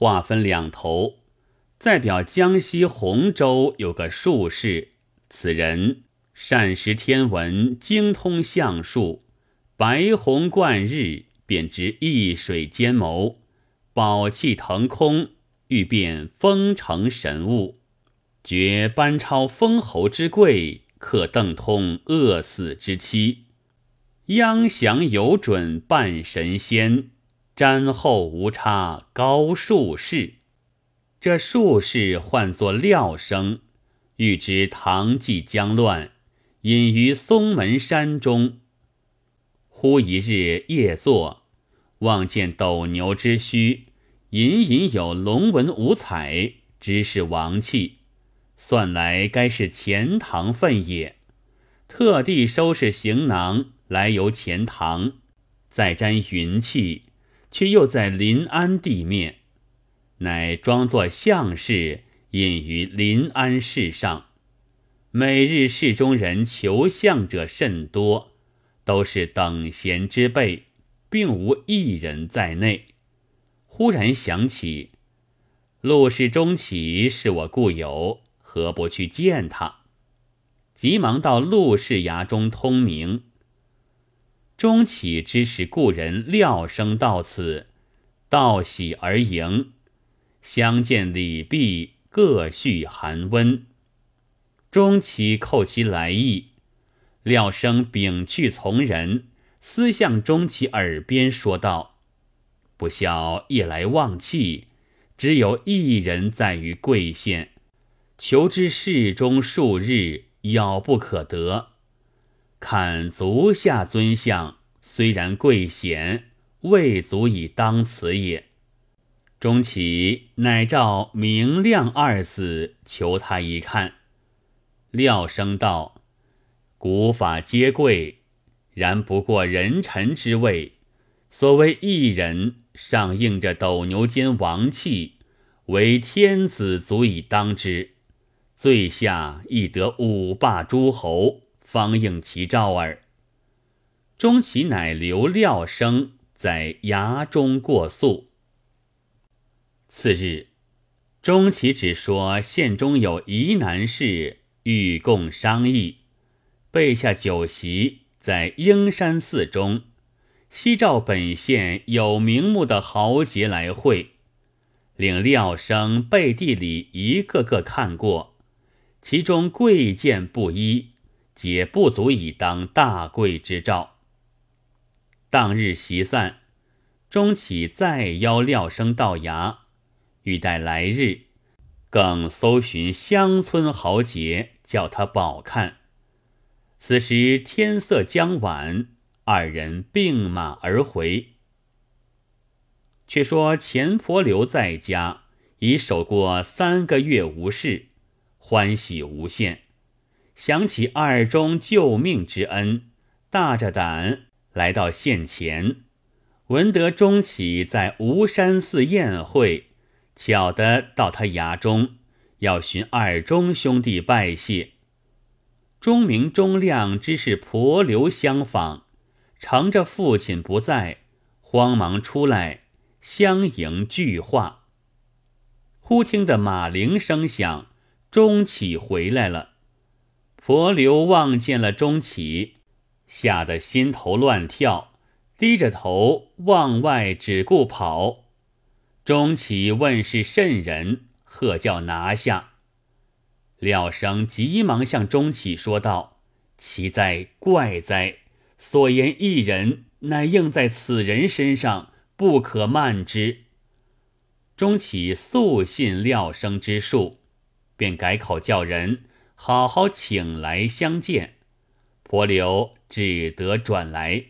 话分两头，再表江西洪州有个术士，此人善识天文，精通相术，白虹贯日，便知易水兼谋，宝气腾空，欲变风成神物，绝班超封侯之贵，克邓通饿死之妻。央祥有准半神仙，瞻后无差高术士。这术士唤作廖生，欲知唐继将乱，隐于松门山中。忽一日夜坐，望见斗牛之须，隐隐有龙纹五彩，知是王气。算来该是钱塘分也，特地收拾行囊。来游钱塘，再沾云气，却又在临安地面，乃装作相士，隐于临安市上。每日市中人求相者甚多，都是等闲之辈，并无一人在内。忽然想起，陆氏中起是我故友，何不去见他？急忙到陆氏衙中通明。钟启之时，故人廖生到此，道喜而迎，相见礼毕，各叙寒温。钟启叩其来意，廖生屏去从人，私向钟启耳边说道：“不孝夜来望气，只有一人在于贵县，求之事中数日，杳不可得。”看足下尊相，虽然贵显，未足以当此也。钟启乃召明亮二字，求他一看。廖生道：“古法皆贵，然不过人臣之位。所谓一人，上应着斗牛间王气，为天子足以当之。最下亦得五霸诸侯。”方应其召耳。钟启乃留廖生在衙中过宿。次日，钟启只说县中有疑难事，欲共商议，备下酒席，在英山寺中，西召本县有名目的豪杰来会，令廖生背地里一个个看过，其中贵贱不一。皆不足以当大贵之兆。当日席散，钟启再邀廖生到衙，欲待来日，更搜寻乡村豪杰，叫他饱看。此时天色将晚，二人并马而回。却说钱婆留在家，已守过三个月无事，欢喜无限。想起二中救命之恩，大着胆来到县前，闻得钟启在吴山寺宴会，巧得到他衙中，要寻二中兄弟拜谢。钟明、钟亮知是婆刘相访，乘着父亲不在，慌忙出来相迎聚话。忽听得马铃声响，钟启回来了。婆刘望见了钟启，吓得心头乱跳，低着头往外只顾跑。钟启问是甚人，喝叫拿下。廖生急忙向钟启说道：“奇哉，怪哉！所言一人，乃应在此人身上，不可慢之。”钟启素信廖生之术，便改口叫人。好好请来相见，婆刘只得转来。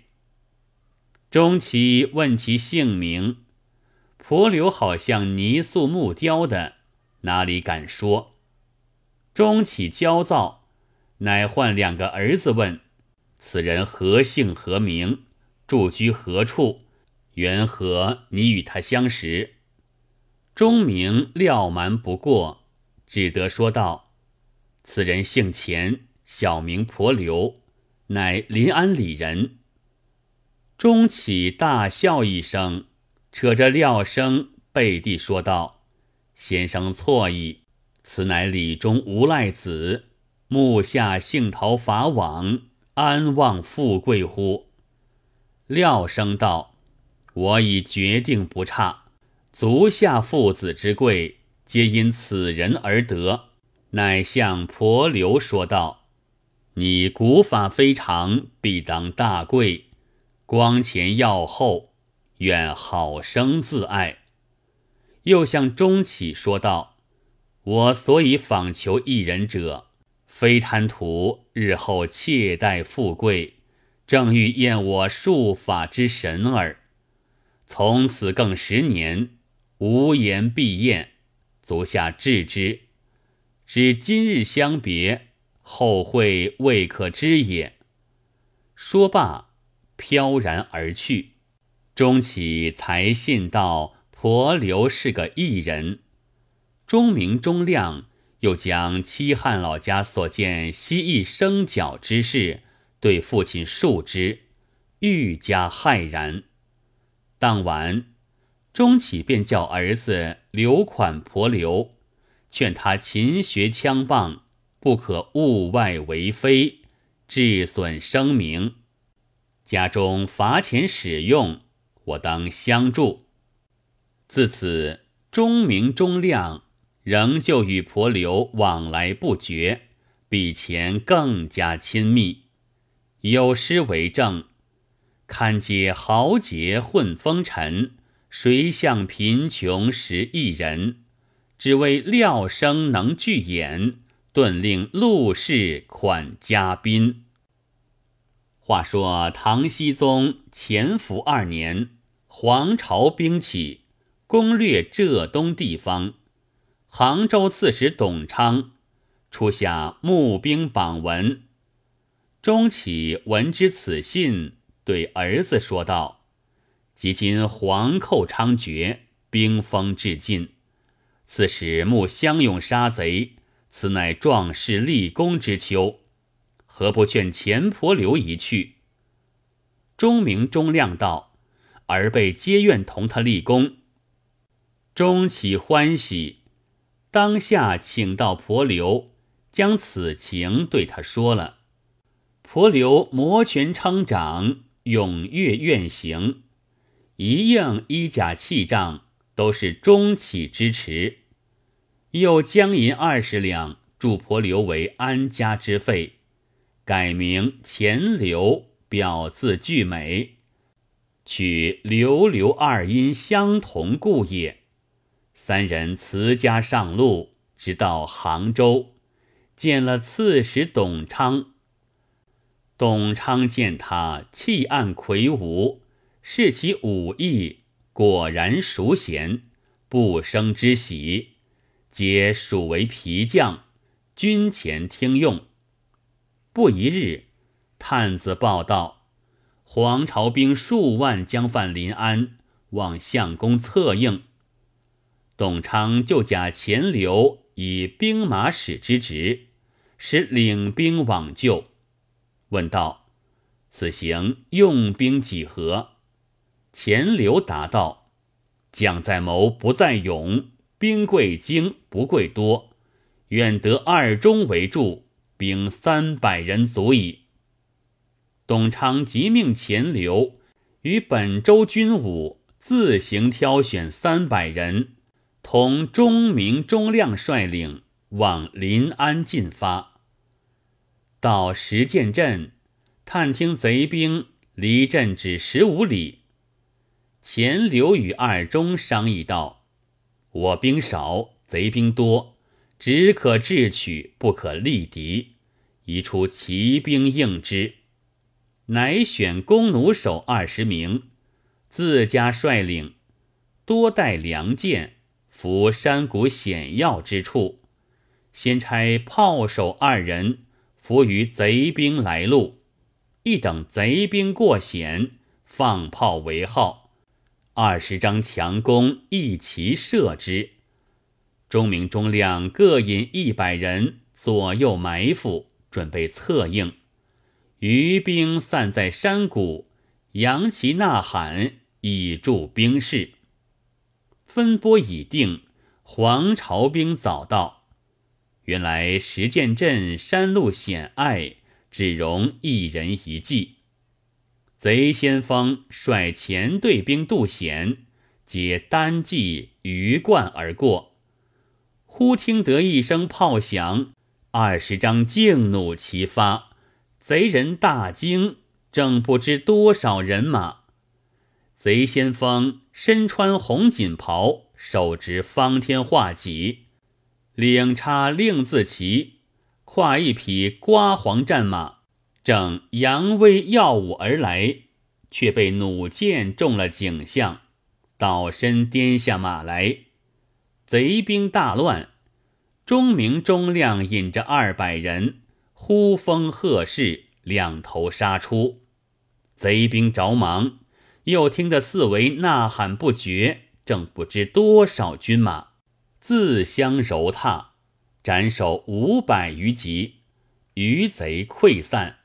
钟启问其姓名，婆刘好像泥塑木雕的，哪里敢说？钟启焦躁，乃唤两个儿子问：“此人何姓何名？住居何处？缘何你与他相识？”钟明料瞒不过，只得说道。此人姓钱，小名婆刘，乃临安里人。钟启大笑一声，扯着廖生背地说道：“先生错矣，此乃李中无赖子，目下幸逃法网，安望富贵乎？”廖生道：“我已决定不差，足下父子之贵，皆因此人而得。”乃向婆刘说道：“你古法非常，必当大贵，光前耀后，愿好生自爱。”又向钟启说道：“我所以访求一人者，非贪图日后妾待富贵，正欲验我术法之神耳。从此更十年，无言必验，足下治之。”只今日相别，后会未可知也。说罢，飘然而去。钟启才信道婆刘是个异人。钟明、钟亮又将七汉老家所见蜥蜴生角之事对父亲述之，愈加骇然。当晚，钟启便叫儿子留款婆刘。劝他勤学枪棒，不可物外为非，致损声名。家中罚钱使用，我当相助。自此，钟明、钟亮仍旧与婆刘往来不绝，比前更加亲密。有诗为证：“堪解豪杰混风尘，谁向贫穷识一人？”只为廖生能聚眼，顿令陆氏款嘉宾。话说唐僖宗乾伏二年，黄巢兵起，攻略浙东地方。杭州刺史董昌初下募兵榜文，钟启闻之此信，对儿子说道：“即今黄寇猖獗，兵锋至尽。”此时募相勇杀贼，此乃壮士立功之秋，何不劝钱婆留一去？钟明、钟亮道：“儿辈皆愿同他立功。”钟启欢喜，当下请到婆留，将此情对他说了。婆留摩拳称掌，踊跃愿行，一应衣甲器仗都是钟启支持。又将银二十两助婆留为安家之费，改名钱刘，表字巨美，取刘刘二音相同故也。三人辞家上路，直到杭州，见了刺史董昌。董昌见他气案魁梧，视其武艺，果然熟贤，不生之喜。皆属为皮将，军前听用。不一日，探子报道，黄巢兵数万将犯临安，望相公策应。董昌就假钱刘以兵马使之职，使领兵往救。问道：“此行用兵几何？”钱刘答道：“将在谋，不在勇。”兵贵精不贵多，愿得二中为助，兵三百人足矣。董昌即命钱镠与本州军武自行挑选三百人，同钟明、钟亮率领往临安进发。到石涧镇，探听贼兵离镇只十五里。钱镠与二中商议道。我兵少，贼兵多，只可智取，不可力敌。宜出骑兵应之。乃选弓弩手二十名，自家率领，多带良箭，伏山谷险要之处。先差炮手二人伏于贼兵来路，一等贼兵过险，放炮为号。二十张强弓一齐射之，钟明、钟亮各引一百人左右埋伏，准备策应。余兵散在山谷，扬旗呐喊，以助兵势。分拨已定，黄巢兵早到。原来石涧镇山路险隘，只容一人一骑。贼先锋率前队兵渡险，皆单骑鱼贯而过。忽听得一声炮响，二十张劲弩齐发，贼人大惊，正不知多少人马。贼先锋身穿红锦袍，手执方天画戟，领插令字旗，跨一匹瓜黄战马。正扬威耀武而来，却被弩箭中了颈项，倒身颠下马来。贼兵大乱，钟明、钟亮引着二百人，呼风喝势，两头杀出。贼兵着忙，又听得四围呐喊不绝，正不知多少军马自相蹂躏，斩首五百余级，余贼溃散。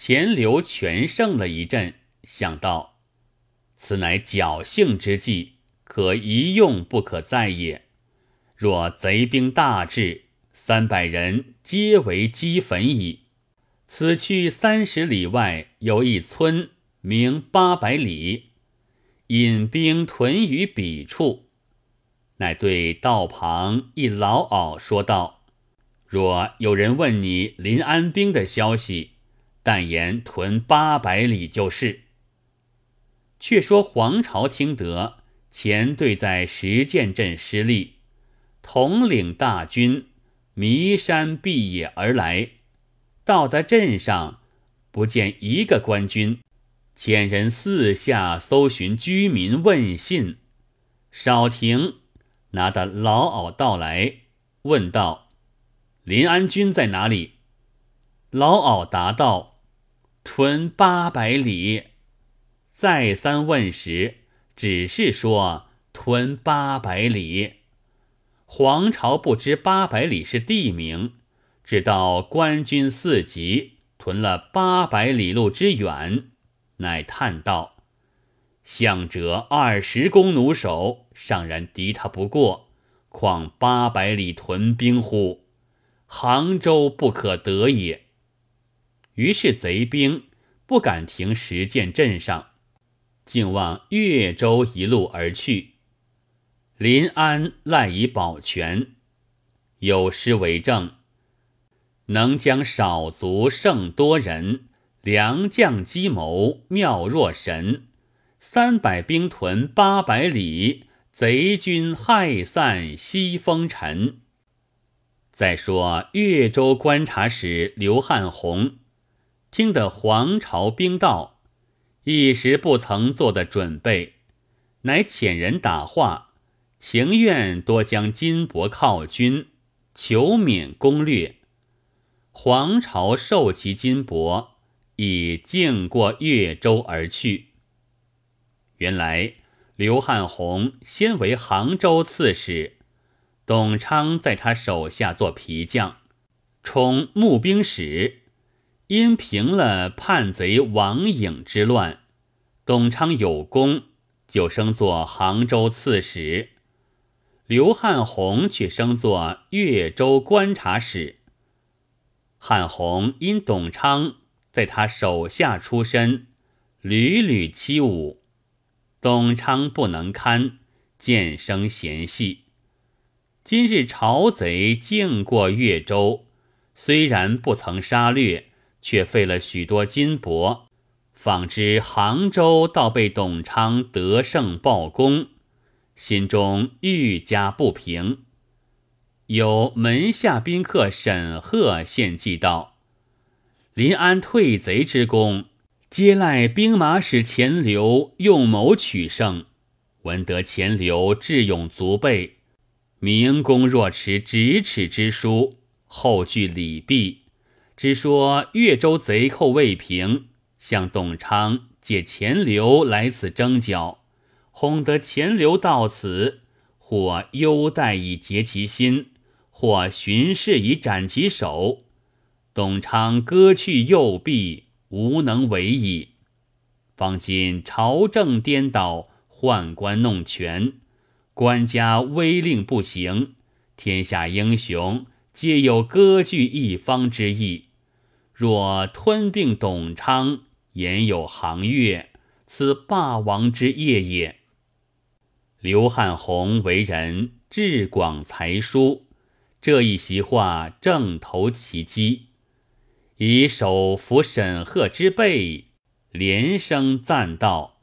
钱流全胜了一阵，想到此乃侥幸之计，可一用不可再也。若贼兵大至，三百人皆为齑粉矣。此去三十里外有一村，名八百里，引兵屯于彼处。乃对道旁一老媪说道：“若有人问你临安兵的消息。”但言屯八百里就是。却说黄巢听得前队在石涧镇失利，统领大军弥山蔽野而来，到达镇上，不见一个官军，遣人四下搜寻居民问信，少停，拿的老媪到来，问道：“临安军在哪里？”老媪答道。屯八百里，再三问时，只是说屯八百里。黄巢不知八百里是地名，知道官军四级屯了八百里路之远，乃叹道：“向者二十弓弩手，尚然敌他不过，况八百里屯兵乎？杭州不可得也。”于是贼兵不敢停石涧镇上，竟往越州一路而去。临安赖以保全，有诗为证：“能将少卒胜多人，良将计谋妙若神。三百兵屯八百里，贼军害散西风尘。”再说越州观察使刘汉宏。听得黄巢兵到，一时不曾做的准备，乃遣人打话，情愿多将金帛犒军，求免攻略。黄巢受其金帛，已径过越州而去。原来刘汉宏先为杭州刺史，董昌在他手下做皮将，充募兵使。因平了叛贼王颖之乱，董昌有功，就升作杭州刺史。刘汉宏却升作越州观察使。汉宏因董昌在他手下出身，屡屡欺侮，董昌不能堪，渐生嫌隙。今日朝贼经过越州，虽然不曾杀掠。却费了许多金帛，仿知杭州倒被董昌得胜报功，心中愈加不平。有门下宾客沈贺献计道：“临安退贼之功，皆赖兵马使钱镠用谋取胜。闻得钱镠智勇足备，明公若持咫尺之书，后据礼毕。”只说越州贼寇未平，向董昌借钱流来此征剿，哄得钱流到此，或优待以结其心，或巡视以斩其首。董昌割去右臂，无能为矣。方今朝政颠倒，宦官弄权，官家威令不行，天下英雄皆有割据一方之意。若吞并董昌，言有行月，此霸王之业也。刘汉宏为人智广才疏，这一席话正投其机，以手扶沈赫之背，连声赞道：“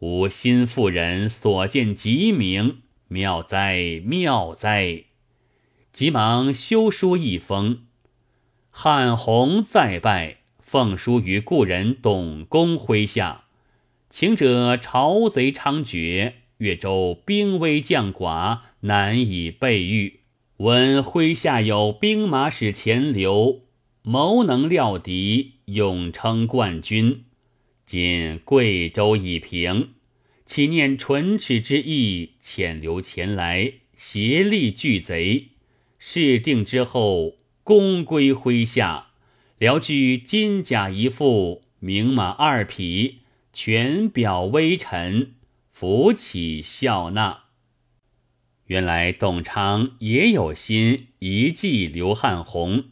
吾心腹人所见极明，妙哉妙哉！”急忙修书一封。汉宏再拜，奉书于故人董公麾下，请者朝贼猖獗，越州兵危将寡，难以备御。闻麾下有兵马使钱流，谋能料敌，永称冠军。今贵州已平，岂念唇齿之意，遣留前来协力拒贼。事定之后。公归麾下，辽具金甲一副，名马二匹，全表微臣，扶起笑纳。原来董昌也有心遗迹刘汉宏，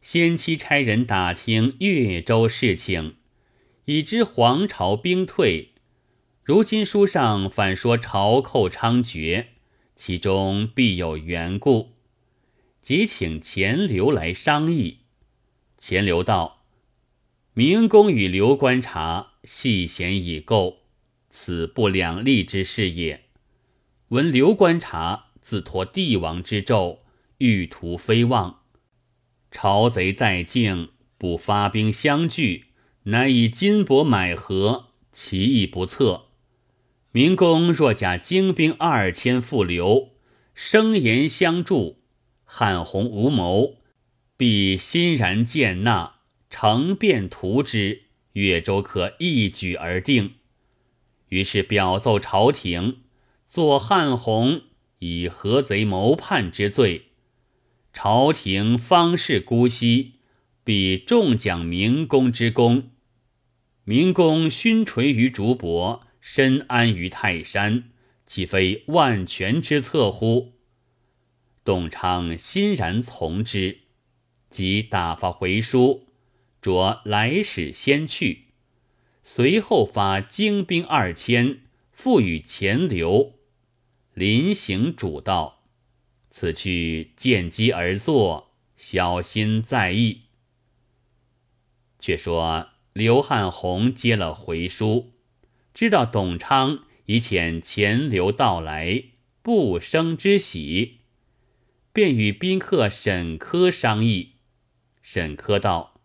先期差人打听越州事情，已知黄巢兵退，如今书上反说朝寇猖獗，其中必有缘故。即请钱镠来商议。钱镠道：“明公与刘观察细嫌已够，此不两立之事也。闻刘观察自托帝王之胄，欲图非望。朝贼在境，不发兵相拒，乃以金帛买和，其意不测。明公若假精兵二千复刘，声言相助。”汉宏无谋，必欣然见纳，成便图之，越州可一举而定。于是表奏朝廷，作汉宏以合贼谋叛之罪。朝廷方是姑息，必重奖明公之功。明公勋垂于竹帛，深安于泰山，岂非万全之策乎？董昌欣然从之，即打发回书，着来使先去。随后发精兵二千，付与钱镠。临行主道：“此去见机而作，小心在意。”却说刘汉宏接了回书，知道董昌已遣钱镠到来，不生之喜。便与宾客沈科商议。沈科道：“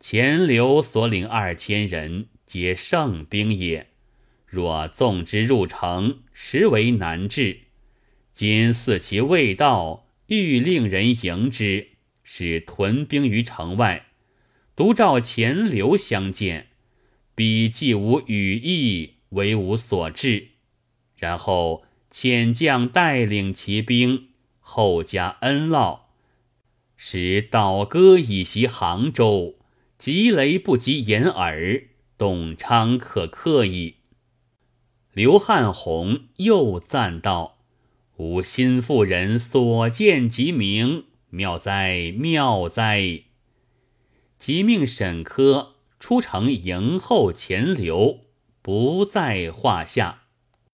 钱刘所领二千人，皆胜兵也。若纵之入城，实为难治。今似其未到，欲令人迎之，使屯兵于城外，独召钱刘相见。彼既无羽翼，为吾所至。然后遣将带领骑兵。”后加恩烙，使倒戈以袭杭州，急雷不及掩耳，董昌可克矣。刘汉宏又赞道：“吾心腹人所见即明，妙哉妙哉！”即命沈科出城迎候钱流，不在话下。